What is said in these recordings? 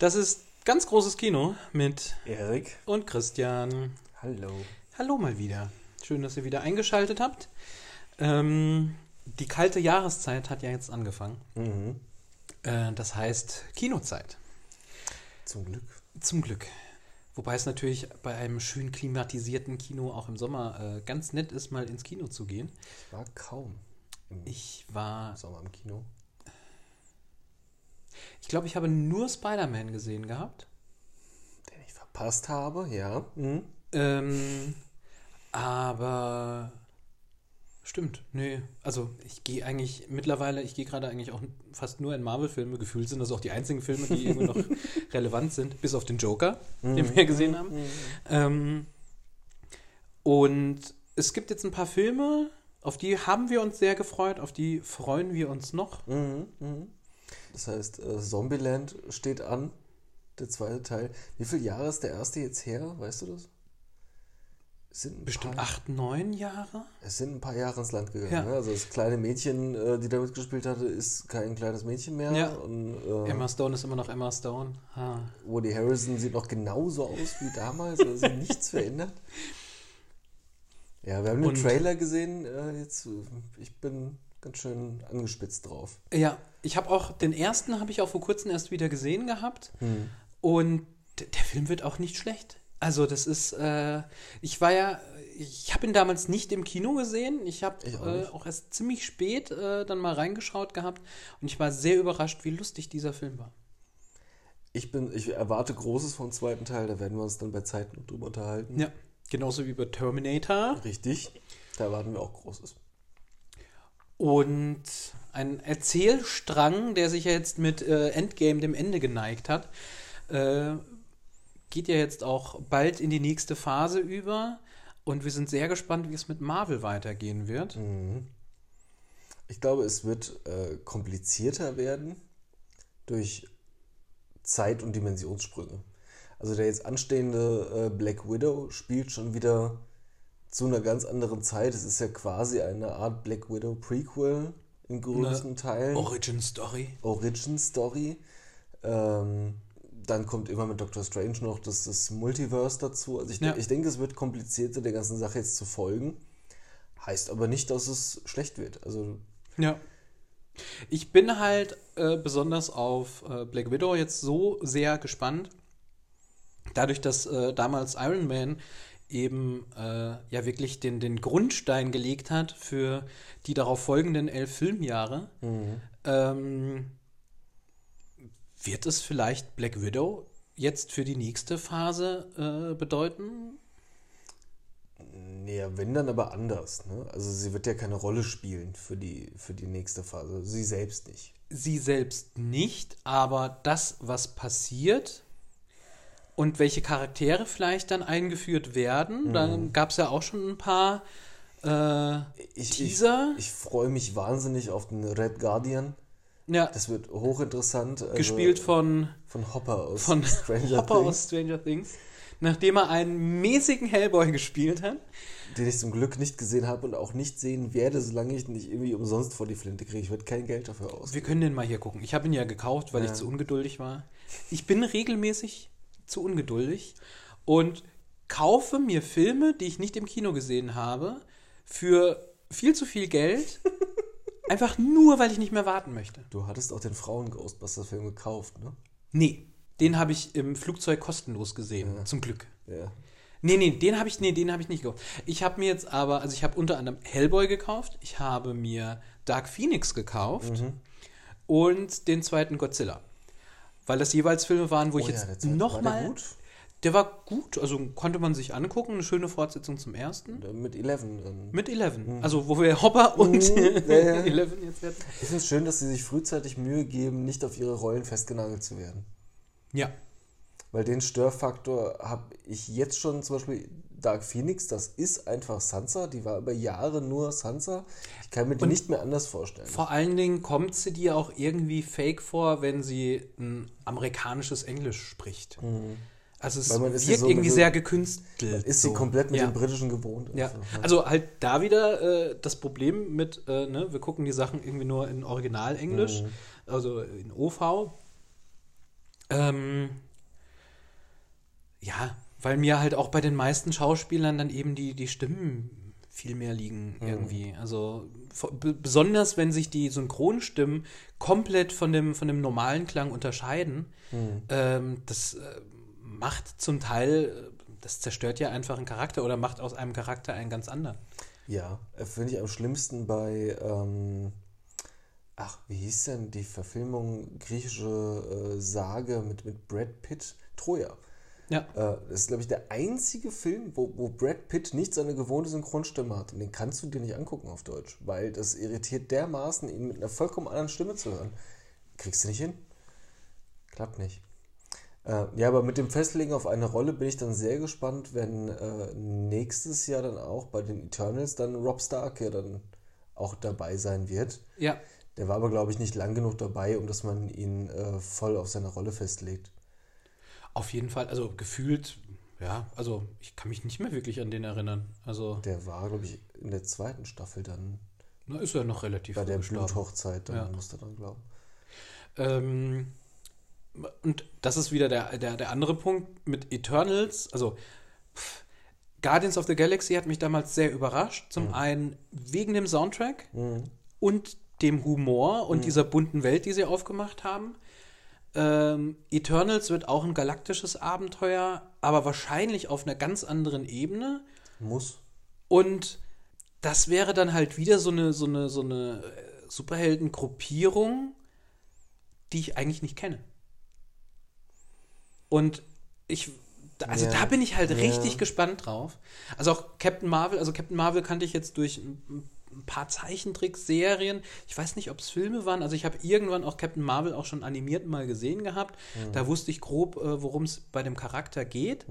Das ist ganz großes Kino mit Erik. und Christian. Hallo. Hallo mal wieder. Schön, dass ihr wieder eingeschaltet habt. Ähm, die kalte Jahreszeit hat ja jetzt angefangen. Mhm. Äh, das heißt Kinozeit. Zum Glück. Zum Glück. Wobei es natürlich bei einem schön klimatisierten Kino auch im Sommer äh, ganz nett ist, mal ins Kino zu gehen. Ich war kaum im Ich war, Sommer im Kino. Ich glaube, ich habe nur Spider-Man gesehen gehabt. Den ich verpasst habe, ja. Mhm. Ähm, aber stimmt, nee. Also ich gehe eigentlich mittlerweile, ich gehe gerade eigentlich auch fast nur in Marvel-Filme. Gefühlt sind das auch die einzigen Filme, die irgendwie noch relevant sind, bis auf den Joker, den wir gesehen haben. Ähm, und es gibt jetzt ein paar Filme, auf die haben wir uns sehr gefreut, auf die freuen wir uns noch. Mhm. Mhm. Das heißt, äh, Zombieland steht an, der zweite Teil. Wie viele Jahre ist der erste jetzt her? Weißt du das? Es sind Bestimmt paar, acht, neun Jahre. Es sind ein paar Jahre ins Land gegangen. Ja. Ne? Also das kleine Mädchen, äh, die da mitgespielt hatte, ist kein kleines Mädchen mehr. Ja. Und, äh, Emma Stone ist immer noch Emma Stone. Ha. Woody Harrison sieht noch genauso aus wie damals, also nichts verändert. Ja, wir haben den Und- Trailer gesehen. Äh, jetzt, äh, ich bin ganz schön angespitzt drauf. Ja, ich habe auch den ersten habe ich auch vor kurzem erst wieder gesehen gehabt und d- der Film wird auch nicht schlecht. Also das ist, äh, ich war ja, ich habe ihn damals nicht im Kino gesehen. Ich habe auch äh, auch erst ziemlich spät äh, dann mal reingeschaut gehabt und ich war sehr überrascht, wie lustig dieser Film war. Ich bin, ich erwarte Großes vom zweiten Teil, da werden wir uns dann bei Zeit noch drüber unterhalten. Ja, genauso wie bei Terminator Richtig. Da erwarten wir auch Großes. Und ein Erzählstrang, der sich ja jetzt mit äh, Endgame dem Ende geneigt hat, äh, geht ja jetzt auch bald in die nächste Phase über. Und wir sind sehr gespannt, wie es mit Marvel weitergehen wird. Mhm. Ich glaube, es wird äh, komplizierter werden durch Zeit- und Dimensionssprünge. Also der jetzt anstehende äh, Black Widow spielt schon wieder zu einer ganz anderen Zeit. Es ist ja quasi eine Art Black Widow Prequel in größten Teilen. Origin Story. Origin Story. Ähm, dann kommt immer mit Doctor Strange noch das, das Multiverse dazu. Also ich, Ja. ich denke, es wird komplizierter, der ganzen Sache jetzt zu folgen. Heißt aber nicht, dass es schlecht wird. Also Ja. Ich bin halt äh, besonders auf äh, Black Widow jetzt so sehr gespannt. Dadurch, dass äh, damals Iron Man eben äh, ja wirklich den, den Grundstein gelegt hat für die darauf folgenden elf Filmjahre, ähm, wird es vielleicht Black Widow jetzt für die nächste Phase äh, bedeuten? Nee, wenn dann aber anders. Ne? Also sie wird ja keine Rolle spielen für die, für die nächste Phase. Sie selbst nicht. sie selbst nicht, aber das, was passiert und welche Charaktere vielleicht dann eingeführt werden, dann gab es ja auch schon ein paar äh, Ich, Teaser. Ich, ich freue mich wahnsinnig auf den Red Guardian. ja, Das wird hochinteressant. Also gespielt von, von Hopper aus von Stranger Hopper Things, aus Stranger Things, nachdem er einen mäßigen Hellboy gespielt hat. den ich zum Glück nicht gesehen habe und auch nicht sehen werde, solange ich nicht irgendwie umsonst vor die Flinte kriege. Ich werde kein Geld dafür aus. Wir können den mal hier gucken. Ich habe ihn ja gekauft, weil Ja. ich zu ungeduldig war. Ich bin regelmäßig zu ungeduldig und kaufe mir Filme, die ich nicht im Kino gesehen habe, für viel zu viel Geld. einfach nur, weil ich nicht mehr warten möchte. Du hattest auch den Frauen-Ghostbusters-Film gekauft, ne? Nee, den habe ich im Flugzeug kostenlos gesehen. Zum Glück. Ja. Nee, nee, den habe ich, nee, den habe ich nicht gekauft. Ich habe mir jetzt aber, also ich habe unter anderem Hellboy gekauft, ich habe mir Dark Phoenix gekauft und den zweiten Godzilla. Weil das jeweils Filme waren, wo ich Oh ja, der jetzt zweite. War der nochmal. gut? Der war gut, also konnte man sich angucken, eine schöne Fortsetzung zum ersten. Mit Eleven. dann. Mit Eleven. Also wo wir Hopper und Mhm. Ja, ja. Eleven jetzt werden. Ich finde es schön, dass sie sich frühzeitig Mühe geben, nicht auf ihre Rollen festgenagelt zu werden. Ja. Weil den Störfaktor habe ich jetzt schon zum Beispiel Dark Phoenix, das ist einfach Sansa, die war über Jahre nur Sansa. Ich kann mir die nicht mehr anders vorstellen. Vor allen Dingen kommt sie dir auch irgendwie fake vor, wenn sie ein amerikanisches Englisch spricht. Also es wirkt so irgendwie sehr gekünstelt. Ist sie so. komplett mit ja. dem Britischen gewohnt. Ja, also halt da wieder äh, das Problem mit, äh, ne, wir gucken die Sachen irgendwie nur in Original-Englisch, Mhm. also in OV. Ähm, ja, weil mir halt auch bei den meisten Schauspielern dann eben die, die Stimmen viel mehr liegen Mhm. irgendwie. Also besonders wenn sich die Synchronstimmen komplett von dem, von dem normalen Klang unterscheiden, Mhm. ähm, das äh, macht zum Teil, äh, das zerstört ja einfach einen Charakter oder macht aus einem Charakter einen ganz anderen. Ja, äh, finde ich am schlimmsten bei, ähm, ach, wie hieß denn die Verfilmung griechische äh, Sage mit, mit Brad Pitt? Troja. Ja. Äh, das ist, glaube ich, der einzige Film, wo, wo Brad Pitt nicht seine gewohnte Synchronstimme hat. Und den kannst du dir nicht angucken auf Deutsch, weil das irritiert dermaßen, ihn mit einer vollkommen anderen Stimme zu hören. Kriegst du nicht hin? Klappt nicht. Äh, ja, aber mit dem Festlegen auf eine Rolle bin ich dann sehr gespannt, wenn äh, nächstes Jahr dann auch bei den Eternals dann Rob Stark ja dann auch dabei sein wird. Ja, Der war aber, glaube ich, nicht lang genug dabei, um dass man ihn äh, voll auf seine Rolle festlegt. Auf jeden Fall. Also gefühlt, ja, also ich kann mich nicht mehr wirklich an den erinnern. Also, Der war, glaube ich, in der zweiten Staffel dann na, ist er noch relativ bei der. Bluthochzeit, dann Ja. musste dann glauben. Ähm, und das ist wieder der, der, der andere Punkt mit Eternals. Also pff, Guardians of the Galaxy hat mich damals sehr überrascht. Zum einen wegen dem Soundtrack und dem Humor und dieser bunten Welt, die sie aufgemacht haben. Ähm, Eternals wird auch ein galaktisches Abenteuer, aber wahrscheinlich auf einer ganz anderen Ebene. Muss. Und das wäre dann halt wieder so eine, so eine, so eine äh, Superheldengruppierung, die ich eigentlich nicht kenne. Und ich, also Ja. da bin ich halt Ja. richtig gespannt drauf. Also auch Captain Marvel, also Captain Marvel kannte ich jetzt durch ein ein paar Zeichentrickserien. Ich weiß nicht, ob es Filme waren. Also ich habe irgendwann auch Captain Marvel auch schon animiert mal gesehen gehabt. Mhm. Da wusste ich grob, äh, worum es bei dem Charakter geht.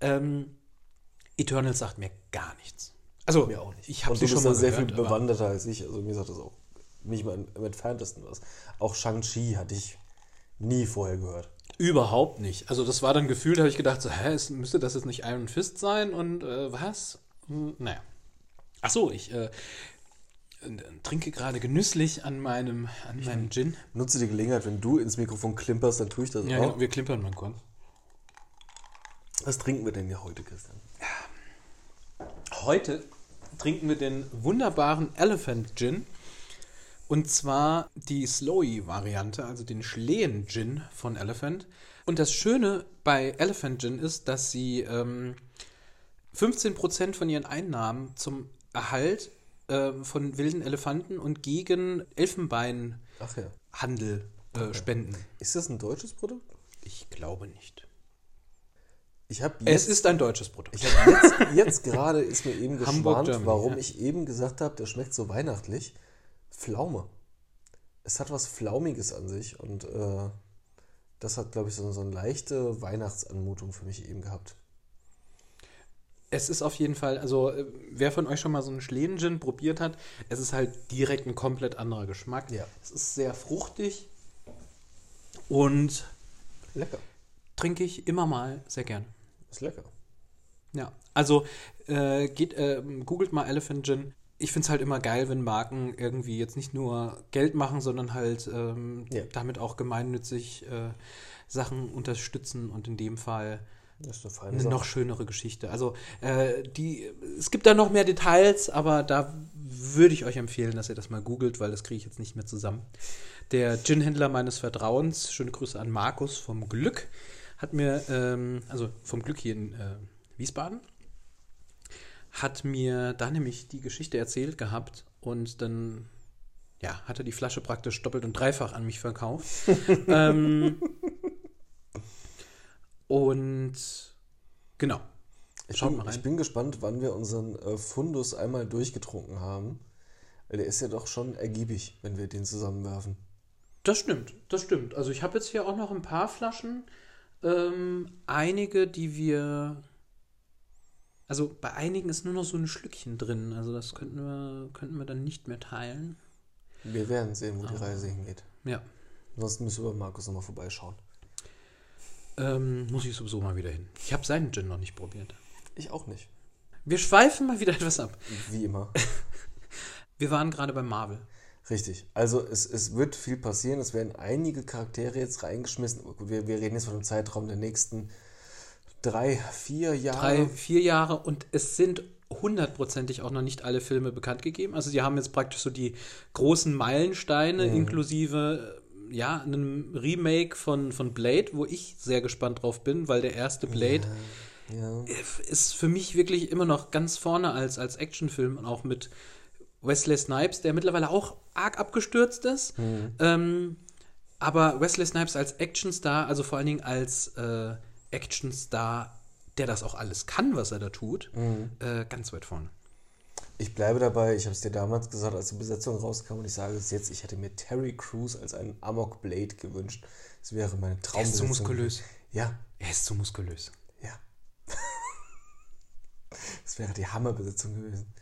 Ähm, Eternals sagt mir gar nichts. Also, Mir auch nicht. ich habe Und sie du schon mal sehr gehört, viel bewanderter als ich. Also mir sagt das auch nicht mal im entferntesten was. Auch Shang-Chi hatte ich nie vorher gehört. Überhaupt nicht. Also das war dann gefühlt, habe ich gedacht, so, hä, es, müsste das jetzt nicht Iron Fist sein und äh, was? Hm, naja. Ach so, ich äh, trinke gerade genüsslich an meinem, an meinem Gin. Nutze die Gelegenheit, wenn du ins Mikrofon klimperst, dann tue ich das Ja, auch. genau, wir klimpern mal kurz. Was trinken wir denn hier heute, Christian? Heute trinken wir den wunderbaren Elephant Gin. Und zwar die Slowy-Variante, also den Schlehen-Gin von Elephant. Und das Schöne bei Elephant Gin ist, dass sie ähm, 15% von ihren Einnahmen zum Erhalt ähm, von wilden Elefanten und gegen Elfenbeinhandel ja. äh, spenden. Ist das ein deutsches Produkt? Ich glaube nicht. Ich habe Es ist ein deutsches Produkt. Jetzt, jetzt gerade ist mir eben geschwant, Germany, warum ja. ich eben gesagt habe, der schmeckt so weihnachtlich. Pflaume. Es hat was Flaumiges an sich und äh, das hat, glaube ich, so, so eine leichte Weihnachtsanmutung für mich eben gehabt. Es ist auf jeden Fall, also äh, wer von euch schon mal so einen Schlehen-Gin probiert hat, es ist halt direkt ein komplett anderer Geschmack. Ja. Es ist sehr fruchtig und Lecker. trinke ich immer mal sehr gern. Ist lecker. Ja, also äh, geht, äh, googelt mal Elephant Gin. Ich finde es halt immer geil, wenn Marken irgendwie jetzt nicht nur Geld machen, sondern halt ähm, Ja. damit auch gemeinnützig äh, Sachen unterstützen und in dem Fall Das ist eine feine eine Sache. noch schönere Geschichte. Also äh, die, es gibt da noch mehr Details, aber da würde ich euch empfehlen, dass ihr das mal googelt, weil das kriege ich jetzt nicht mehr zusammen. Der Gin-Händler meines Vertrauens, schöne Grüße an Markus vom Glück, hat mir, ähm, also vom Glück hier in äh, Wiesbaden, hat mir da nämlich die Geschichte erzählt gehabt und dann ja, hat er die Flasche praktisch doppelt und dreifach an mich verkauft. ähm, und genau. Ich Schaut bin, mal rein. ich bin gespannt, wann wir unseren äh, Fundus einmal durchgetrunken haben. Weil Der ist ja doch schon ergiebig, wenn wir den zusammenwerfen. Das stimmt, das stimmt. Also ich habe jetzt hier auch noch ein paar Flaschen. Ähm, einige, die wir. Also bei einigen ist nur noch so ein Schlückchen drin. Also das könnten wir, könnten wir dann nicht mehr teilen. Wir werden sehen, wo die Ah. Reise hingeht. Ja. Ansonsten müssen wir bei Markus nochmal vorbeischauen. Ähm, muss ich sowieso mal wieder hin. Ich habe seinen Gin noch nicht probiert. Ich auch nicht. Wir schweifen mal wieder etwas ab. Wie immer. Wir waren gerade bei Marvel. Richtig. Also es, es wird viel passieren. Es werden einige Charaktere jetzt reingeschmissen. Gut, wir, wir reden jetzt von einem Zeitraum der nächsten drei, vier Jahre. Drei, vier Jahre und es sind hundertprozentig auch noch nicht alle Filme bekannt gegeben. Also sie haben jetzt praktisch so die großen Meilensteine inklusive äh, ja, einem Remake von, von Blade, wo ich sehr gespannt drauf bin, weil der erste Blade Ja. ist für mich wirklich immer noch ganz vorne als, als Actionfilm und auch mit Wesley Snipes, der mittlerweile auch arg abgestürzt ist. Ähm, aber Wesley Snipes als Actionstar, also vor allen Dingen als äh, Actionstar, der das auch alles kann, was er da tut, äh, ganz weit vorne. Ich bleibe dabei, ich habe es dir damals gesagt, als die Besetzung rauskam und ich sage es jetzt, ich hätte mir Terry Crews als einen Amok Blade gewünscht. Das wäre meine Er ist Traumbesetzung. zu muskulös. Ja, Er ist zu muskulös. ja. das wäre die Hammerbesetzung gewesen.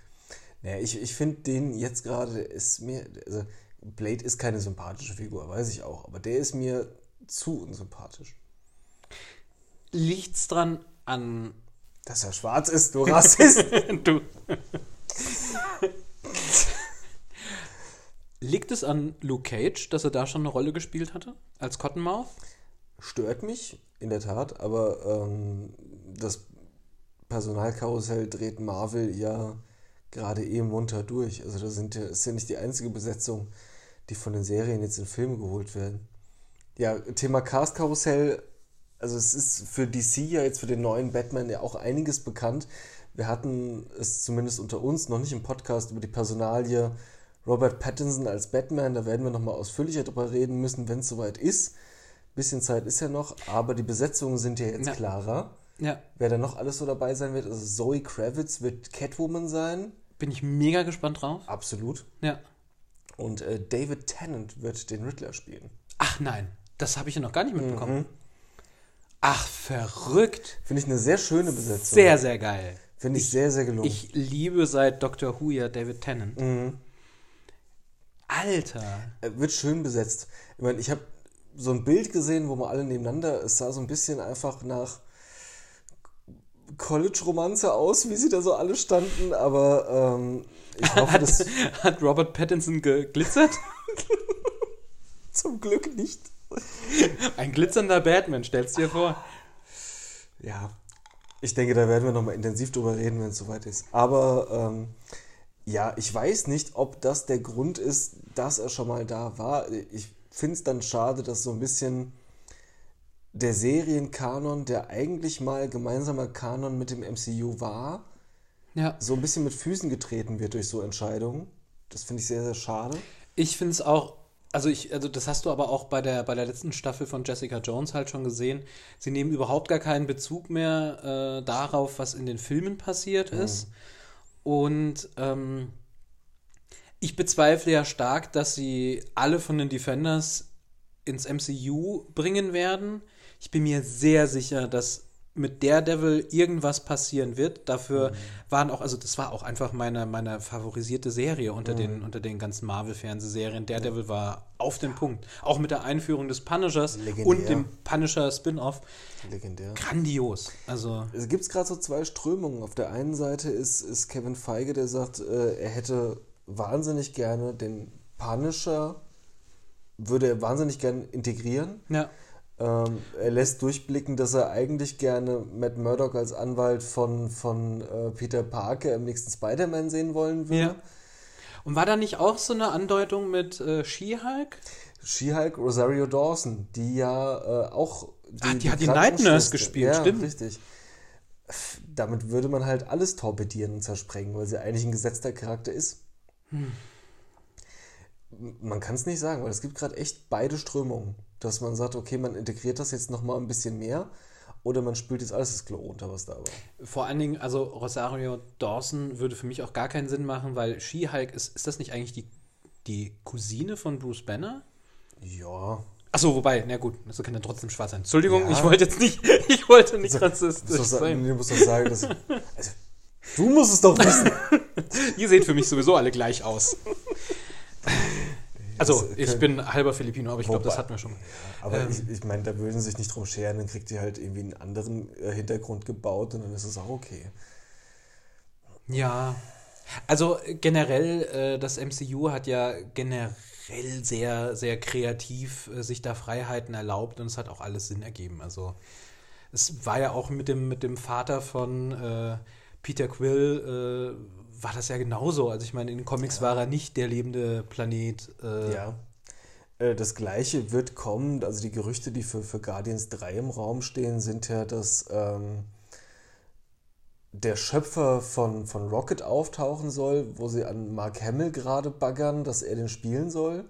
Naja, ich, ich finde den jetzt gerade, ist mir, also Blade ist keine sympathische Figur, weiß ich auch, aber der ist mir zu unsympathisch. Liegt's dran an. Dass er schwarz ist, du Rassist. du. Liegt es an Luke Cage, dass er da schon eine Rolle gespielt hatte? Als Cottonmouth? stört mich, in der Tat, aber ähm, das Personalkarussell dreht Marvel ja gerade eh munter durch. Also da sind ja, ist ja nicht die einzige Besetzung, die von den Serien jetzt in Filme geholt werden. Ja, Thema Cast-Karussell, also es ist für DC ja jetzt für den neuen Batman ja auch einiges bekannt. Wir hatten es zumindest unter uns noch nicht im Podcast über die Personalie Robert Pattinson als Batman. Da werden wir nochmal ausführlicher drüber reden müssen, wenn es soweit ist. Bisschen Zeit ist ja noch, aber die Besetzungen sind ja jetzt Ja. klarer. Ja, Wer da noch alles so dabei sein wird, also Zoe Kravitz wird Catwoman sein. bin ich mega gespannt drauf. Absolut. Ja. Und äh, David Tennant wird den Riddler spielen. Ach nein, das habe ich ja noch gar nicht mitbekommen. Mhm. Ach, verrückt. Finde ich eine sehr schöne Besetzung. Sehr, sehr geil. Finde ich, sehr, sehr gelungen. Ich liebe seit Doctor Who ja David Tennant. Mhm. Alter. Äh, wird schön besetzt. Ich meine, ich habe so ein Bild gesehen, wo wir alle nebeneinander, es sah so ein bisschen einfach nach College-Romanze aus, wie sie da so alle standen, aber ähm, ich hoffe, Hat, dass hat Robert Pattinson geglitzert? zum Glück nicht. Ein glitzernder Batman, stellst dir vor. Ja, ich denke, da werden wir nochmal intensiv drüber reden, wenn es soweit ist. Aber ähm, ja, ich weiß nicht, ob das der Grund ist, dass er schon mal da war. Ich finde es dann schade, dass so ein bisschen der Serienkanon, der eigentlich mal gemeinsamer Kanon mit dem MCU war, Ja. so ein bisschen mit Füßen getreten wird durch so Entscheidungen. Das finde ich sehr, sehr schade. Ich finde es auch, also ich, also das hast du aber auch bei der, bei der letzten Staffel von Jessica Jones halt schon gesehen. Sie nehmen überhaupt gar keinen Bezug mehr äh, darauf, was in den Filmen passiert ist. Und ähm, ich bezweifle ja stark, dass sie alle von den Defenders ins MCU bringen werden. Ich bin mir sehr sicher, dass mit Daredevil irgendwas passieren wird. Dafür waren auch, also das war auch einfach meine, meine favorisierte Serie unter, den, unter den ganzen Marvel-Fernsehserien. Daredevil war auf den Punkt. Auch mit der Einführung des Punishers Legendär. und dem Punisher-Spin-Off. Legendär. Grandios. Also, Es gibt gerade so zwei Strömungen. Auf der einen Seite ist, ist Kevin Feige, der sagt, äh, er hätte wahnsinnig gerne den Punisher, würde er wahnsinnig gerne integrieren. ja. Ähm, er lässt durchblicken, dass er eigentlich gerne Matt Murdock als Anwalt von, von äh, Peter Parker im nächsten Spider-Man sehen wollen würde. Ja. Und war da nicht auch so eine Andeutung mit äh, She-Hulk? She-Hulk Rosario Dawson, die ja äh, auch. Ach, die hat die Night Nurse gespielt, ja, stimmt. richtig. Damit würde man halt alles torpedieren und zersprengen, weil sie eigentlich ein gesetzter Charakter ist. Hm. Man kann es nicht sagen, weil es gibt gerade echt beide Strömungen. Dass man sagt, okay, man integriert das jetzt nochmal ein bisschen mehr oder man spült jetzt alles das Klo runter, was da war. Vor allen Dingen, also Rosario Dawson würde für mich auch gar keinen Sinn machen, weil She-Hulk ist, ist das nicht eigentlich die, die Cousine von Bruce Banner? Ja. Achso, wobei, na gut, das kann ja trotzdem schwarz sein. Entschuldigung, Ja. ich wollte jetzt nicht, ich wollte nicht Du rassistisch sagen, sein. du musst doch sagen dass, also, du musst es doch wissen. Ihr seht für mich sowieso alle gleich aus. Also, ich bin halber Filipino, aber ich glaube, das hatten wir schon. Aber Ähm. ich, ich meine, da würden sie sich nicht drum scheren, dann kriegt ihr halt irgendwie einen anderen äh, Hintergrund gebaut und dann ist es auch okay. Ja, also generell, äh, das MCU hat ja generell sehr, sehr kreativ äh, sich da Freiheiten erlaubt und es hat auch alles Sinn ergeben. Also es war ja auch mit dem, mit dem Vater von Peter Quill, war das ja genauso. Also ich meine, in den Comics war er nicht der lebende Planet. Äh, Ja. Äh, Das gleiche wird kommen, also die Gerüchte, die für, für Guardians 3 im Raum stehen, sind ja, dass ähm, der Schöpfer von, von Rocket auftauchen soll, wo sie an Mark Hamill gerade baggern, dass er den spielen soll,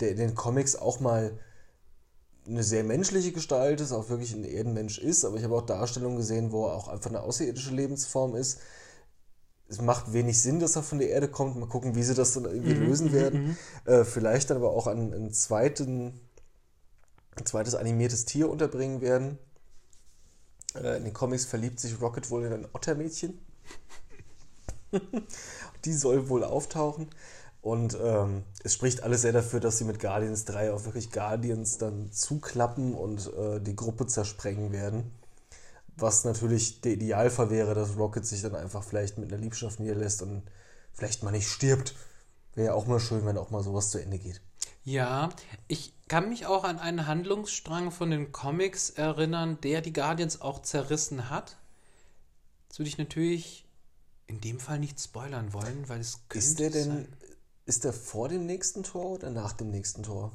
der in den Comics auch mal eine sehr menschliche Gestalt ist, auch wirklich ein Erdenmensch ist, aber ich habe auch Darstellungen gesehen, wo er auch einfach eine außerirdische Lebensform ist. Es macht wenig Sinn, dass er von der Erde kommt. Mal gucken, wie sie das dann irgendwie lösen werden. Äh, vielleicht dann aber auch einen, einen zweiten, ein zweites animiertes Tier unterbringen werden. Äh, in den Comics verliebt sich Rocket wohl in ein Ottermädchen. Die soll wohl auftauchen. Und ähm, es spricht alles sehr dafür, dass sie mit Guardians 3 auch wirklich Guardians dann zuklappen und äh, die Gruppe zersprengen werden. Was natürlich der Idealfall wäre, dass Rocket sich dann einfach vielleicht mit einer Liebschaft niederlässt und vielleicht mal nicht stirbt. Wäre ja auch mal schön, wenn auch mal sowas zu Ende geht. Ja, ich kann mich auch an einen Handlungsstrang von den Comics erinnern, der die Guardians auch zerrissen hat. Jetzt würde ich natürlich in dem Fall nicht spoilern wollen, weil es könnte Ist der denn, sein. ist der vor dem nächsten Tor oder nach dem nächsten Tor?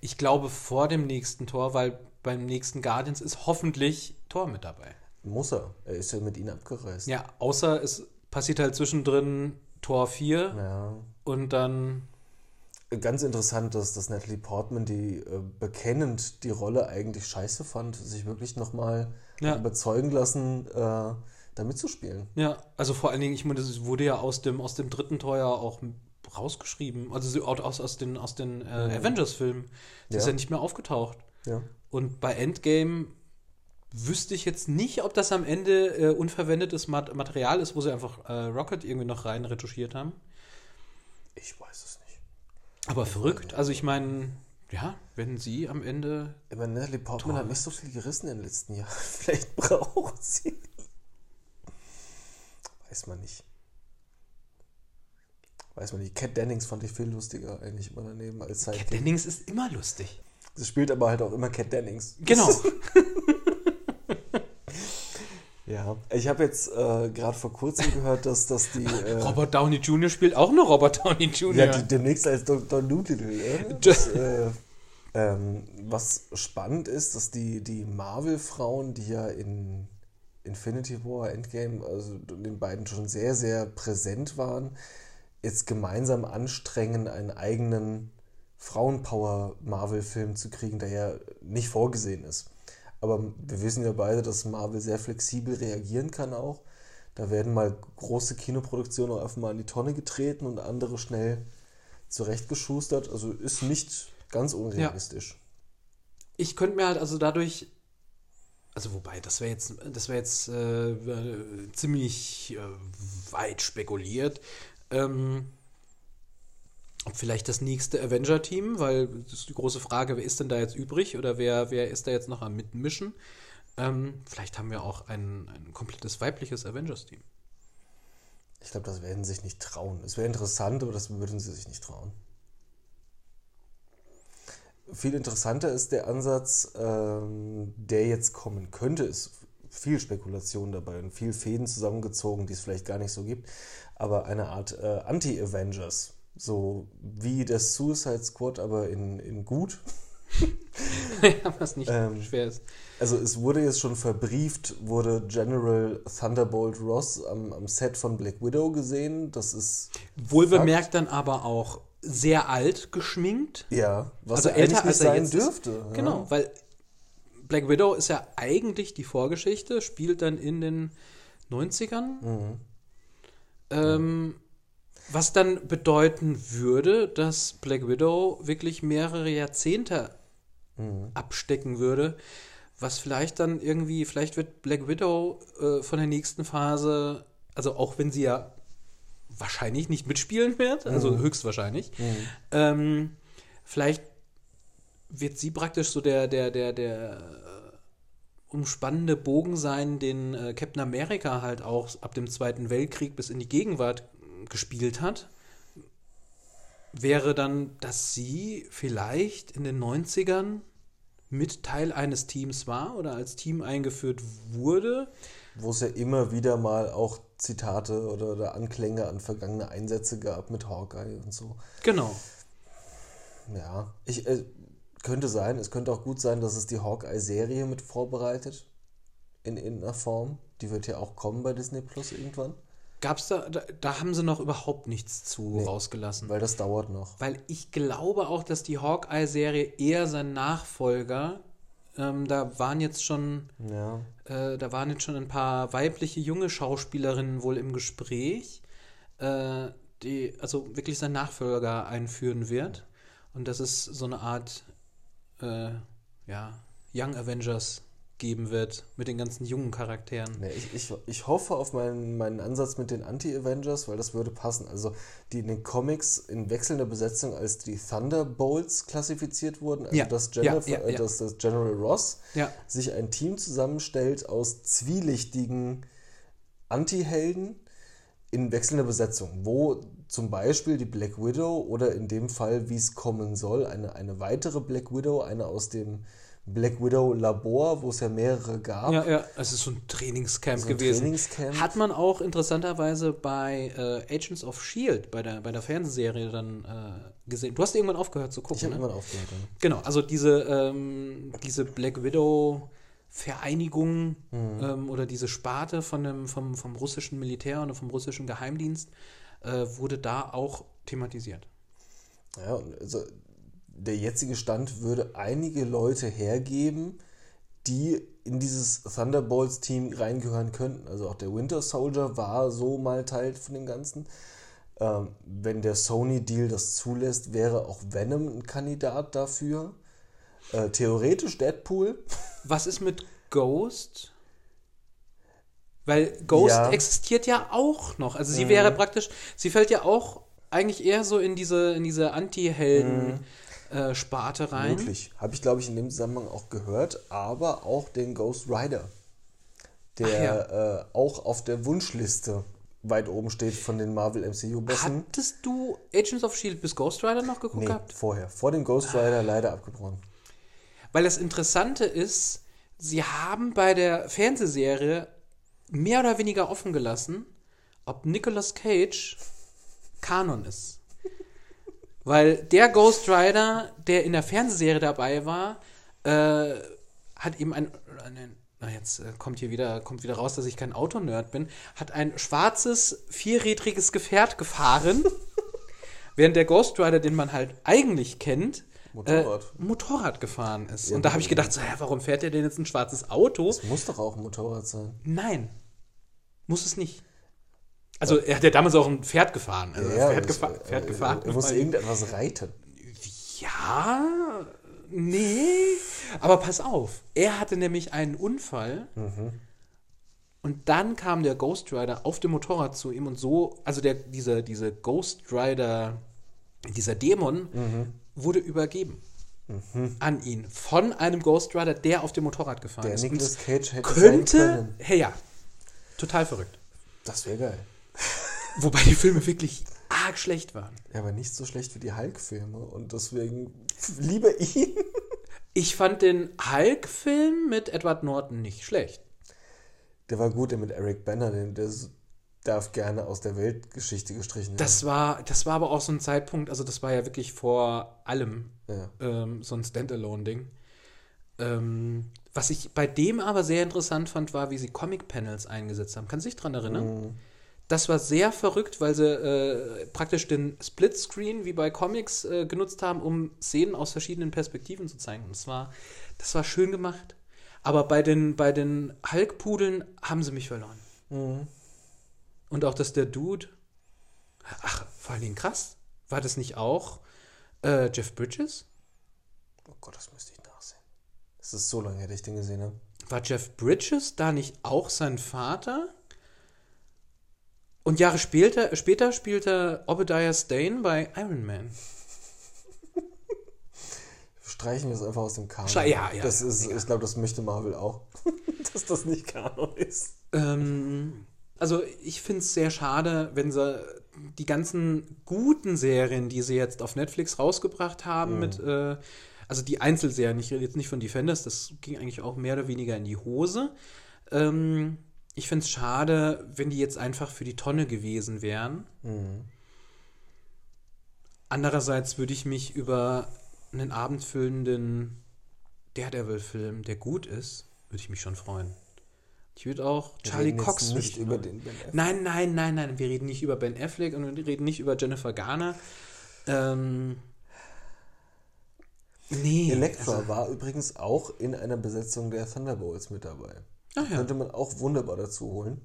Ich glaube vor dem nächsten Tor, weil beim nächsten Guardians ist hoffentlich Tor mit dabei. Muss er. Er ist ja mit ihnen abgereist. Ja, außer es passiert halt zwischendrin Tor 4 Ja. und dann Ganz interessant, dass, dass Natalie Portman, die äh, bekennend die Rolle eigentlich scheiße fand, sich wirklich nochmal Ja. überzeugen lassen, äh, da mitzuspielen. Ja, also vor allen Dingen, ich meine, das wurde ja aus dem, aus dem dritten Tor ja auch rausgeschrieben. Also so aus, aus den, aus den äh, Avengers-Filmen. Das ist Ja. ja nicht mehr aufgetaucht. Ja. Und bei Endgame wüsste ich jetzt nicht, ob das am Ende äh, unverwendetes Mat Material ist, wo sie einfach äh, Rocket irgendwie noch rein retuschiert haben. Ich weiß es nicht. Aber verrückt. Also ich meine, ja, wenn sie am Ende. Meine, Natalie Portman hat nicht so viel gerissen in den letzten Jahren. Vielleicht braucht sie. Weiß man nicht. Weiß man nicht. Cat Dennings fand ich viel lustiger eigentlich immer daneben als Cat Sidekick. Dennings ist immer lustig. Sie spielt aber halt auch immer Cat Dennings. Genau. Ja, ich habe jetzt äh, gerade vor kurzem gehört, dass, dass die, äh, Robert Downey Jr. spielt auch eine Robert Downey Jr. ja, demnächst als Dr. Doolittle. Äh? Das, äh, ähm, was spannend ist, dass die, die Marvel-Frauen, die ja in Infinity War, Endgame, also den beiden schon sehr, sehr präsent waren, jetzt gemeinsam anstrengen, einen eigenen Frauenpower-Marvel-Film zu kriegen, der ja nicht vorgesehen ist. Aber wir wissen ja beide, dass Marvel sehr flexibel reagieren kann auch. Da werden mal große Kinoproduktionen auch einfach mal in die Tonne getreten und andere schnell zurechtgeschustert. Also ist nicht ganz unrealistisch. ich könnte mir halt also dadurch, also wobei, das wäre jetzt, das wäre jetzt äh, ziemlich äh, weit spekuliert, ähm, vielleicht das nächste Avenger-Team, weil das ist die große Frage, wer ist denn da jetzt übrig oder wer, wer ist da jetzt noch am Mitmischen? Ähm, vielleicht haben wir auch ein, ein komplettes weibliches Avengers-Team. Ich glaube, das werden sie sich nicht trauen. Es wäre interessant, aber das würden sie sich nicht trauen. Viel interessanter ist der Ansatz, ähm, der jetzt kommen könnte. Ist viel Spekulation dabei und viel Fäden zusammengezogen, die es vielleicht gar nicht so gibt. Aber eine Art äh, Anti-Avengers. So wie das Suicide Squad, aber in, in gut. Was nicht Ähm, schwer ist. Also es wurde jetzt schon verbrieft, wurde General Thunderbolt Ross am, am Set von Black Widow gesehen. Das ist Wohl bemerkt dann aber auch sehr alt geschminkt. Ja, was Also er älter, als er sein jetzt ist. dürfte. ja. Genau, weil Black Widow ist ja eigentlich die Vorgeschichte, spielt dann in den 90ern. Mhm. Ähm, was dann bedeuten würde, dass Black Widow wirklich mehrere Jahrzehnte Mhm. abstecken würde. Was vielleicht dann irgendwie, vielleicht wird Black Widow äh, von der nächsten Phase, also auch wenn sie ja wahrscheinlich nicht mitspielen wird, also höchstwahrscheinlich. Ähm, vielleicht wird sie praktisch so der, der, der, der äh, umspannende Bogen sein, den äh, Captain America halt auch ab dem Zweiten Weltkrieg bis in die Gegenwart gespielt hat. Wäre dann, dass sie vielleicht in den 90ern mit Teil eines Teams war oder als Team eingeführt wurde. Wo es ja immer wieder mal auch Zitate oder, oder Anklänge an vergangene Einsätze gab mit Hawkeye und so. Genau. Ja, ich äh, könnte sein, es könnte auch gut sein, dass es die Hawkeye-Serie mit vorbereitet. In irgendeiner Form. Die wird ja auch kommen bei Disney Plus irgendwann. Gab's da, da, da haben sie noch überhaupt nichts zu Nee, rausgelassen. Weil das dauert noch. Weil ich glaube auch, dass die Hawkeye-Serie eher sein Nachfolger, ähm, da waren jetzt schon, Ja. äh, da waren jetzt schon ein paar weibliche junge Schauspielerinnen wohl im Gespräch, äh, die also wirklich sein Nachfolger einführen wird. Und dass es so eine Art, äh, ja, Young Avengers geben wird mit den ganzen jungen Charakteren. Nee, ich, ich, ich hoffe auf meinen, meinen Ansatz mit den Anti-Avengers, weil das würde passen. Also, die in den Comics in wechselnder Besetzung als die Thunderbolts klassifiziert wurden. Also, Ja, dass, Jennifer, ja, äh, ja. dass das General Ross sich ein Team zusammenstellt aus zwielichtigen Anti-Helden in wechselnder Besetzung, wo zum Beispiel die Black Widow oder in dem Fall, wie es kommen soll, eine, eine weitere Black Widow, eine aus dem Black Widow Labor, wo es ja mehrere gab. Ja, ja, es ist so ein Trainingscamp So ein gewesen. Trainingscamp. Hat man auch interessanterweise bei äh, Agents of Shield, bei der, bei der Fernsehserie dann äh, gesehen. Du hast irgendwann aufgehört zu gucken, Ich habe ne? irgendwann aufgehört. ja. Genau, also diese, ähm, diese Black Widow Vereinigung ähm, oder diese Sparte von dem, vom, vom russischen Militär und vom russischen Geheimdienst äh, wurde da auch thematisiert. Ja, und also der jetzige Stand würde einige Leute hergeben, die in dieses Thunderbolts-Team reingehören könnten. Also auch der Winter Soldier war so mal Teil von dem Ganzen. Ähm, wenn der Sony-Deal das zulässt, wäre auch Venom ein Kandidat dafür. Äh, theoretisch Deadpool. Was ist mit Ghost? Weil Ghost Ja. existiert ja auch noch. Also sie wäre praktisch, sie fällt ja auch eigentlich eher so in diese, in diese Anti-Helden-Sparte rein. Möglich. Habe ich, glaube ich, in dem Zusammenhang auch gehört. Aber auch den Ghost Rider, der äh, auch auf der Wunschliste weit oben steht von den Marvel MCU-Bossen. Hattest du Agents of Shield bis Ghost Rider noch geguckt Nee, gehabt? vorher. Vor dem Ghost Rider leider abgebrochen. Weil das Interessante ist, sie haben bei der Fernsehserie mehr oder weniger offen gelassen, ob Nicolas Cage Kanon ist. Weil der Ghost Rider, der in der Fernsehserie dabei war, äh, hat eben ein, ein na jetzt äh, kommt hier wieder, kommt wieder raus, dass ich kein Autonerd bin, hat ein schwarzes, vierrädriges Gefährt gefahren, während der Ghost Rider, den man halt eigentlich kennt, Motorrad. Äh, Motorrad gefahren ist. Ja, und da habe ich gut. gedacht, so, hä, warum fährt der denn jetzt ein schwarzes Auto? Das muss doch auch ein Motorrad sein. Nein, muss es nicht. Also er hat ja damals auch ein Pferd gefahren. Also Pferd, das- gefa äh, Pferd gefahren. Er muss irgendetwas reiten. Ja, nee. Aber pass auf, er hatte nämlich einen Unfall. Und dann kam der Ghost Rider auf dem Motorrad zu ihm und so, also der, dieser, diese Ghost Rider, dieser Dämon, wurde übergeben an ihn von einem Ghost Rider, der auf dem Motorrad gefahren Der ist. Nicolas Cage hätte sein könnte, können. hey ja, total verrückt. Das wäre geil. Wobei die Filme wirklich arg schlecht waren. Ja, aber nicht so schlecht wie die Hulk-Filme. Und deswegen lieber ihn. Ich fand den Hulk-Film mit Edward Norton nicht schlecht. Der war gut, der mit Eric Banner, den, der darf gerne aus der Weltgeschichte gestrichen werden. Das war, das war aber auch so ein Zeitpunkt, also das war ja wirklich vor allem Ja. ähm, so ein Standalone-Ding. Ähm, was ich bei dem aber sehr interessant fand, war, wie sie Comic-Panels eingesetzt haben. Kannst du dich dran erinnern? Das war sehr verrückt, weil sie äh, praktisch den Splitscreen wie bei Comics äh, genutzt haben, um Szenen aus verschiedenen Perspektiven zu zeigen. Und das war, das war schön gemacht. Aber bei den, bei den Hulk-Pudeln haben sie mich verloren. Und auch, dass der Dude. Ach, vor allen Dingen krass. War das nicht auch äh, Jeff Bridges? Oh Gott, das müsste ich nachsehen. Es ist so lange dass ich den gesehen habe. War Jeff Bridges da nicht auch sein Vater? Und Jahre später, später spielte Obadiah Stane bei Iron Man. Streichen wir es einfach aus dem Kanon. Ja, ja, Das ja, ist, ja. ich glaube, das möchte Marvel auch, dass das nicht Kanon ist. Ähm, also ich finde es sehr schade, wenn sie die ganzen guten Serien, die sie jetzt auf Netflix rausgebracht haben, mit, äh, also die Einzelserien, ich rede jetzt nicht von Defenders, das ging eigentlich auch mehr oder weniger in die Hose. Ähm, ich finde es schade, wenn die jetzt einfach für die Tonne gewesen wären. Andererseits würde ich mich über einen abendfüllenden Daredevil-Film, der gut ist, würde ich mich schon freuen. Ich würde auch Charlie Cox nicht ich über den Ben Affleck. Nein, nein, nein, nein. Wir reden nicht über Ben Affleck und wir reden nicht über Jennifer Garner. Ähm, nee. Elektra also- war übrigens auch in einer Besetzung der Thunderbolts mit dabei. Ach ja. Könnte man auch wunderbar dazu holen.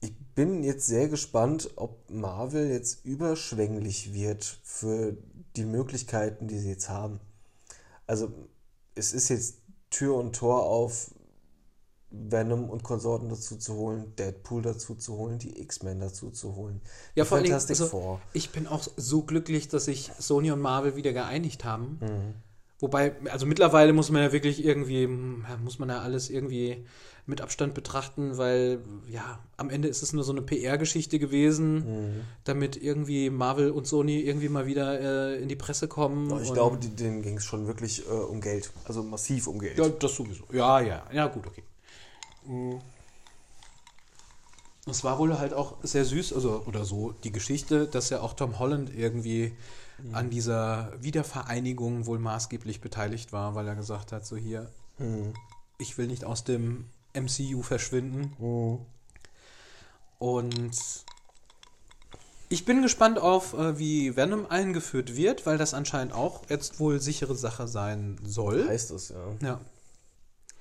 Ich bin jetzt sehr gespannt, ob Marvel jetzt überschwänglich wird für die Möglichkeiten, die sie jetzt haben. Also es ist jetzt Tür und Tor auf, Venom und Konsorten dazu zu holen, Deadpool dazu zu holen, die X-Men dazu zu holen. Ja, vor allem, also, ich bin auch so glücklich, dass sich Sony und Marvel wieder geeinigt haben. Mhm. Wobei, also mittlerweile muss man ja wirklich irgendwie, muss man ja alles irgendwie mit Abstand betrachten, weil ja, am Ende ist es nur so eine PR-Geschichte gewesen, Mhm. damit irgendwie Marvel und Sony irgendwie mal wieder äh, in die Presse kommen. Ich glaube, denen ging es schon wirklich äh, um Geld. Also massiv um Geld. Ja, das sowieso. Ja, ja, ja, gut, okay. Es war wohl halt auch sehr süß, also oder so, die Geschichte, dass ja auch Tom Holland irgendwie an dieser Wiedervereinigung wohl maßgeblich beteiligt war, weil er gesagt hat, so hier, ich will nicht aus dem MCU verschwinden. Und ich bin gespannt auf, äh, wie Venom eingeführt wird, weil das anscheinend auch jetzt wohl sichere Sache sein soll. Heißt es, ja. Ja.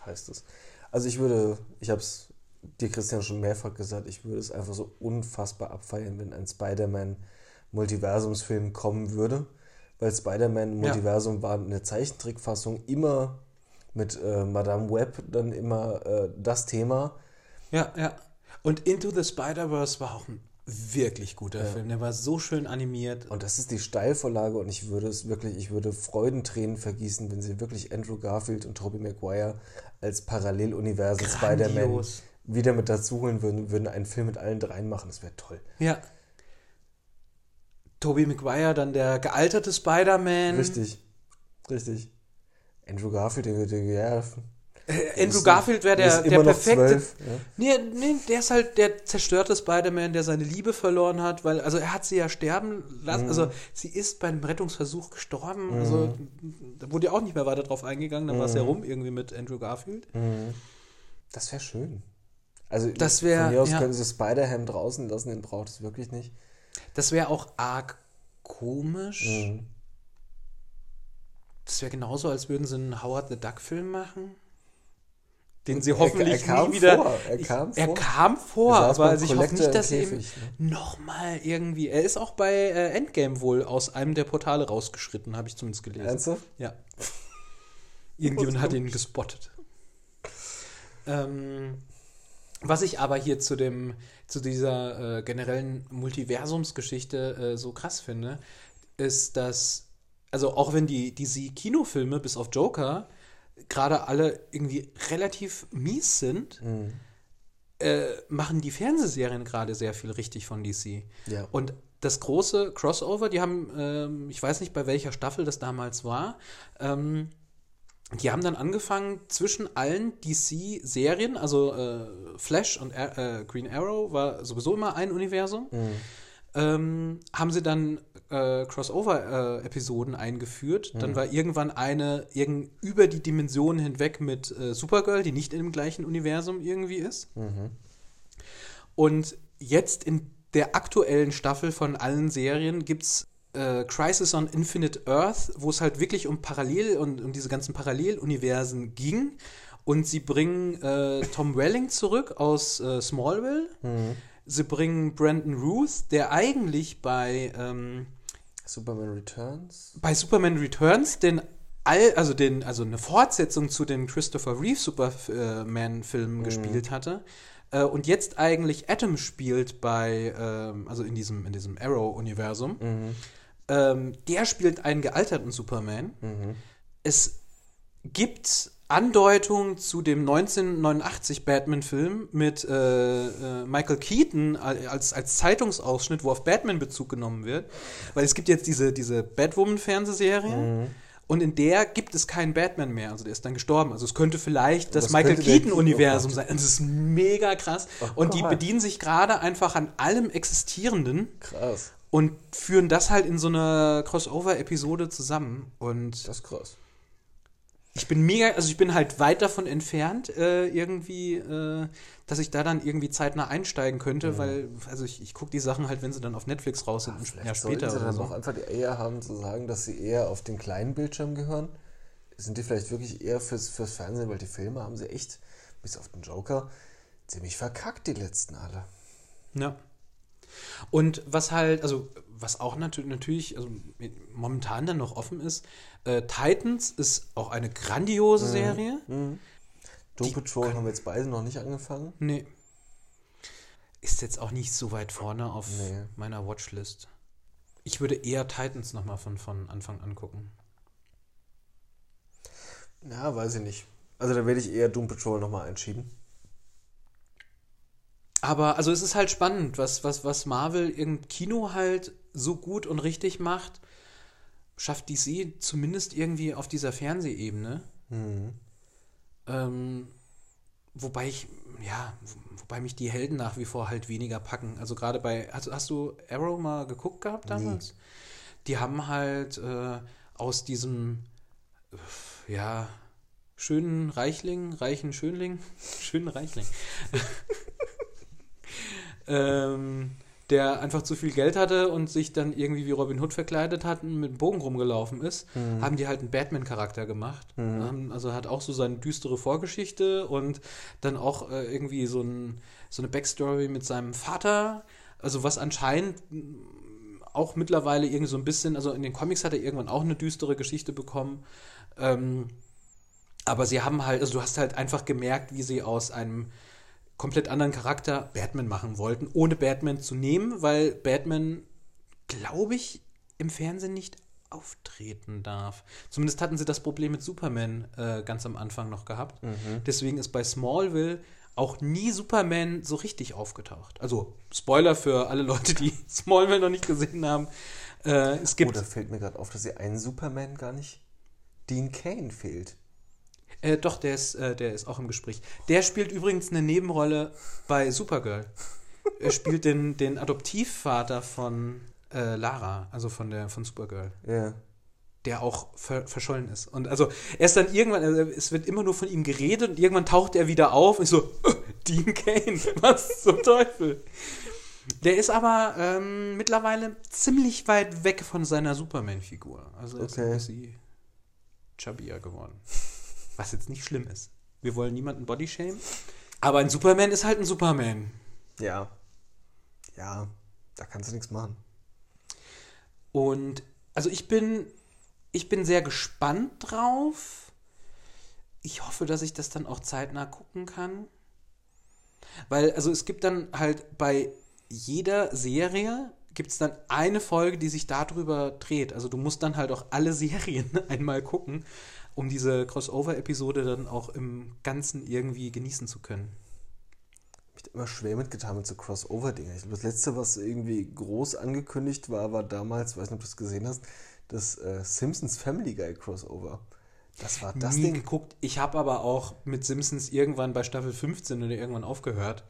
Heißt es. Also ich würde, ich habe es dir Christian schon mehrfach gesagt, ich würde es einfach so unfassbar abfeiern, wenn ein Spider-Man-Multiversumsfilm kommen würde. Weil Spider-Man-Multiversum war eine Zeichentrickfassung immer mit äh, Madame Web dann immer äh, das Thema. Ja, ja. Und Into the Spider-Verse war auch ein wirklich guter Film. Der war so schön animiert. Und das ist die Steilvorlage und ich würde es wirklich, ich würde Freudentränen vergießen, wenn sie wirklich Andrew Garfield und Tobey Maguire als Paralleluniversen Spider-Man wieder mit dazu holen würden, würden einen Film mit allen dreien machen. Das wäre toll. Ja. Tobey Maguire, dann der gealterte Spider-Man. Richtig. Richtig. Andrew Garfield, der, der, ja, Äh, Andrew Garfield wäre der der, perfekte. zwölf, ja. Nee, nee, der ist halt der zerstörte Spider-Man, der seine Liebe verloren hat, weil, also er hat sie ja sterben lassen, Mhm. also sie ist beim Rettungsversuch gestorben, also da wurde ja auch nicht mehr weiter drauf eingegangen, dann war Mhm. es ja rum irgendwie mit Andrew Garfield. das wäre schön. Also Das wär- von mir aus ja. können sie Spider-Ham draußen lassen, den braucht es wirklich nicht. Das wäre auch arg komisch. Mhm. Das wäre genauso, als würden sie einen Howard the Duck-Film machen. Den sie Er- hoffentlich er kam nie wieder. vor, er Ich- kam er vor. kam vor, Er aber also ich hoffe nicht, dass im sie ihm Käfig, nochmal irgendwie. Er ist auch bei äh, Endgame wohl aus einem der Portale rausgeschritten, habe ich zumindest gelesen. Ernsthaft? Ja. Irgendjemand hat ihn gespottet. Ähm, was ich aber hier zu dem, zu dieser äh, generellen Multiversumsgeschichte äh, so krass finde, ist, dass, also auch wenn die diese Kinofilme bis auf Joker gerade alle irgendwie relativ mies sind, äh, machen die Fernsehserien gerade sehr viel richtig von DC. Ja. Und das große Crossover, die haben, ähm, ich weiß nicht, bei welcher Staffel das damals war, ähm, die haben dann angefangen, zwischen allen DC-Serien, also äh, Flash und äh, Green Arrow war sowieso immer ein Universum, ähm, haben sie dann äh, Crossover-Episoden eingeführt. Dann war irgendwann eine irgend über die Dimensionen hinweg mit äh, Supergirl, die nicht in dem gleichen Universum irgendwie ist. Und jetzt in der aktuellen Staffel von allen Serien gibt es äh, Crisis on Infinite Earth, wo es halt wirklich um Parallel und um diese ganzen Paralleluniversen ging. Und sie bringen äh, Tom Welling zurück aus äh, Smallville. Sie bringen Brandon Ruth, der eigentlich bei, ähm, Superman Returns. bei Superman Returns den all, also den, also eine Fortsetzung zu den Christopher Reeve Superman-Filmen gespielt hatte. Äh, und jetzt eigentlich Atom spielt bei, ähm, also in diesem, in diesem Arrow-Universum. Ähm, der spielt einen gealterten Superman. Es gibt Andeutungen zu dem 1989 Batman-Film mit äh, äh, Michael Keaton als, als Zeitungsausschnitt, wo auf Batman Bezug genommen wird. Weil es gibt jetzt diese, diese Batwoman-Fernsehserie. Und in der gibt es keinen Batman mehr. Also der ist dann gestorben. Also es könnte vielleicht das Michael Keaton-Universum Keaton- sein. Das ist mega krass. und die bedienen sich gerade einfach an allem Existierenden Krass. und führen das halt in so einer Crossover-Episode zusammen. Und Das ist krass. Ich bin mega, also ich bin halt weit davon entfernt, äh, irgendwie, äh, dass ich da dann irgendwie zeitnah einsteigen könnte, weil, also ich, ich gucke die Sachen halt, wenn sie dann auf Netflix raus sind, ein Vielleicht Jahr später sie dann so. auch einfach die Eier haben zu sagen, dass sie eher auf den kleinen Bildschirm gehören. Sind die vielleicht wirklich eher fürs, fürs Fernsehen, weil die Filme haben sie echt, bis auf den Joker, ziemlich verkackt, die letzten alle. Ja. Und was halt, also was auch natür natürlich also momentan dann noch offen ist, äh, Titans ist auch eine grandiose Serie. Doom Patrol haben wir jetzt beide noch nicht angefangen. Nee. Ist jetzt auch nicht so weit vorne auf Nee. meiner Watchlist. Ich würde eher Titans nochmal von, von Anfang an gucken. Ja, weiß ich nicht. Also da werde ich eher Doom Patrol nochmal einschieben. Aber also es ist halt spannend, was, was, was Marvel im Kino halt so gut und richtig macht, schafft DC zumindest irgendwie auf dieser Fernsehebene. Ähm, wobei ich, ja, wobei mich die Helden nach wie vor halt weniger packen. Also gerade bei, hast, hast du Arrow mal geguckt gehabt damals? Die haben halt äh, aus diesem, ja, schönen Reichling, reichen Schönling, schönen Reichling, ähm, der einfach zu viel Geld hatte und sich dann irgendwie wie Robin Hood verkleidet hat und mit dem Bogen rumgelaufen ist, haben die halt einen Batman-Charakter gemacht. Haben, also hat auch so seine düstere Vorgeschichte und dann auch äh, irgendwie so, ein, so eine Backstory mit seinem Vater. Also was anscheinend mh, auch mittlerweile irgendwie so ein bisschen, also in den Comics hat er irgendwann auch eine düstere Geschichte bekommen. Ähm, aber sie haben halt, also du hast halt einfach gemerkt, wie sie aus einem komplett anderen Charakter Batman machen wollten, ohne Batman zu nehmen, weil Batman, glaube ich, im Fernsehen nicht auftreten darf. Zumindest hatten sie das Problem mit Superman äh, ganz am Anfang noch gehabt. Deswegen ist bei Smallville auch nie Superman so richtig aufgetaucht. Also Spoiler für alle Leute, die Smallville noch nicht gesehen haben. Äh, es Oh, gibt da fällt mir gerade auf, dass hier ein Superman gar nicht Dean Kane fehlt. Äh, doch, der ist, äh, der ist auch im Gespräch. Der spielt übrigens eine Nebenrolle bei Supergirl. er spielt den, den Adoptivvater von äh, Lara, also von der von Supergirl, Ja. der auch ver verschollen ist. Und also er ist dann irgendwann, also es wird immer nur von ihm geredet und irgendwann taucht er wieder auf und ich so, äh, Dean Kane, was zum Teufel? Der ist aber ähm, mittlerweile ziemlich weit weg von seiner Superman-Figur. Also er ist ein Okay. bisschen chubbier geworden. Was jetzt nicht schlimm ist. Wir wollen niemanden bodyshamen. Aber ein Superman ist halt ein Superman. Ja. Ja, da kannst du nichts machen. Und also ich bin, ich bin sehr gespannt drauf. Ich hoffe, dass ich das dann auch zeitnah gucken kann. Weil, also es gibt dann halt bei jeder Serie gibt es dann eine Folge, die sich darüber dreht. Also du musst dann halt auch alle Serien einmal gucken, um diese Crossover-Episode dann auch im Ganzen irgendwie genießen zu können. Ich hab immer schwer mitgetan mit so Crossover-Dinger. Ich glaube, das letzte, was irgendwie groß angekündigt war, war damals, weiß nicht, ob du es gesehen hast, das äh, Simpsons Family Guy Crossover. Das war das nie Ding. geguckt. Ich habe aber auch mit Simpsons irgendwann bei Staffel 15 oder irgendwann aufgehört.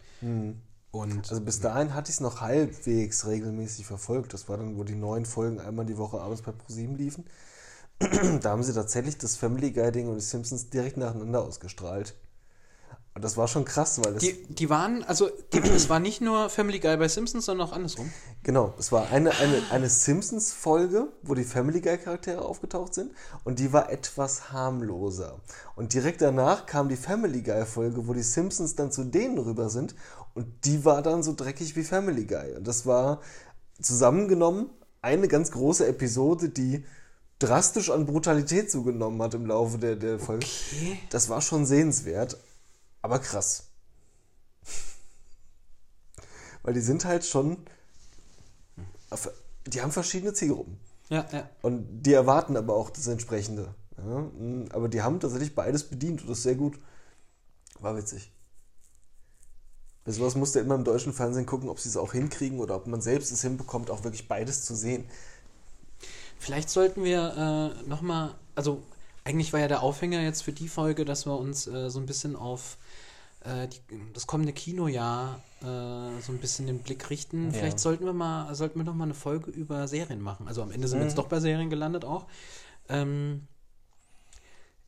Und Also bis dahin hatte ich es noch halbwegs regelmäßig verfolgt. Das war dann, wo die neuen Folgen einmal die Woche abends bei ProSieben liefen. da haben sie tatsächlich das Family Guy Ding und die Simpsons direkt nacheinander ausgestrahlt. Und das war schon krass, weil das die, die waren, also die, es war nicht nur Family Guy bei Simpsons, sondern auch andersrum. Genau, es war eine, eine, eine Simpsons-Folge, wo die Family Guy-Charaktere aufgetaucht sind und die war etwas harmloser. Und direkt danach kam die Family Guy-Folge, wo die Simpsons dann zu denen rüber sind und die war dann so dreckig wie Family Guy. Und das war zusammengenommen eine ganz große Episode, die drastisch an Brutalität zugenommen hat im Laufe der, der Folge. Okay. Das war schon sehenswert, aber krass. weil die sind halt schon. Die haben verschiedene Zielgruppen. Ja, ja. Und die erwarten aber auch das entsprechende. Ja, aber die haben tatsächlich beides bedient und das ist sehr gut. War witzig. Bei sowas musst du immer im deutschen Fernsehen gucken, ob sie es auch hinkriegen oder ob man selbst es hinbekommt, auch wirklich beides zu sehen. Vielleicht sollten wir äh, nochmal, also eigentlich war ja der Aufhänger jetzt für die Folge, dass wir uns äh, so ein bisschen auf äh, die, das kommende Kinojahr äh, so ein bisschen den Blick richten. Ja. Vielleicht sollten wir mal, sollten wir noch mal eine Folge über Serien machen. Also am Ende sind wir Mhm. jetzt doch bei Serien gelandet auch. Ähm,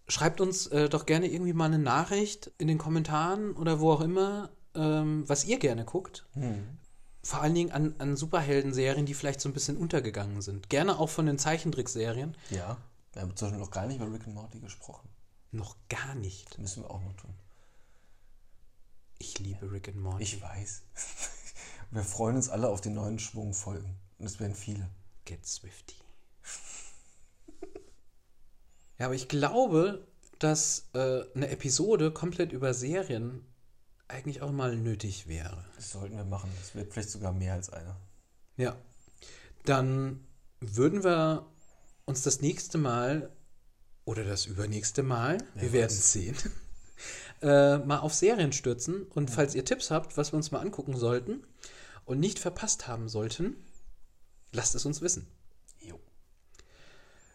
schreibt uns äh, doch gerne irgendwie mal eine Nachricht in den Kommentaren oder wo auch immer, ähm, was ihr gerne guckt. Vor allen Dingen an, an Superhelden-Serien, die vielleicht so ein bisschen untergegangen sind. Gerne auch von den Zeichentrickserien. Ja. Wir haben zum Beispiel noch gar nicht über Rick and Morty gesprochen. Noch gar nicht. Das müssen wir auch noch tun. Ich liebe Rick and Morty. Ich weiß. Wir freuen uns alle auf den neuen Schwung Folgen. Und es werden viele. Get Swifty. ja, aber ich glaube, dass äh, eine Episode komplett über Serien eigentlich auch mal nötig wäre. Das sollten wir machen. Das wird vielleicht sogar mehr als eine. Ja. Dann würden wir uns das nächste Mal oder das übernächste Mal, wir Wer werden weiß. sehen, äh, mal auf Serien stürzen. Und falls ihr Tipps habt, was wir uns mal angucken sollten und nicht verpasst haben sollten, lasst es uns wissen. Jo.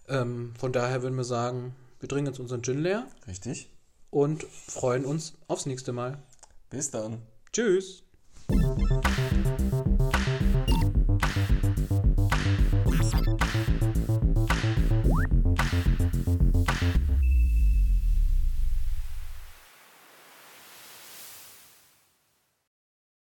Ähm, von daher würden wir sagen, wir trinken jetzt unseren Gin leer Richtig. und freuen uns aufs nächste Mal. Bis dann. Tschüss.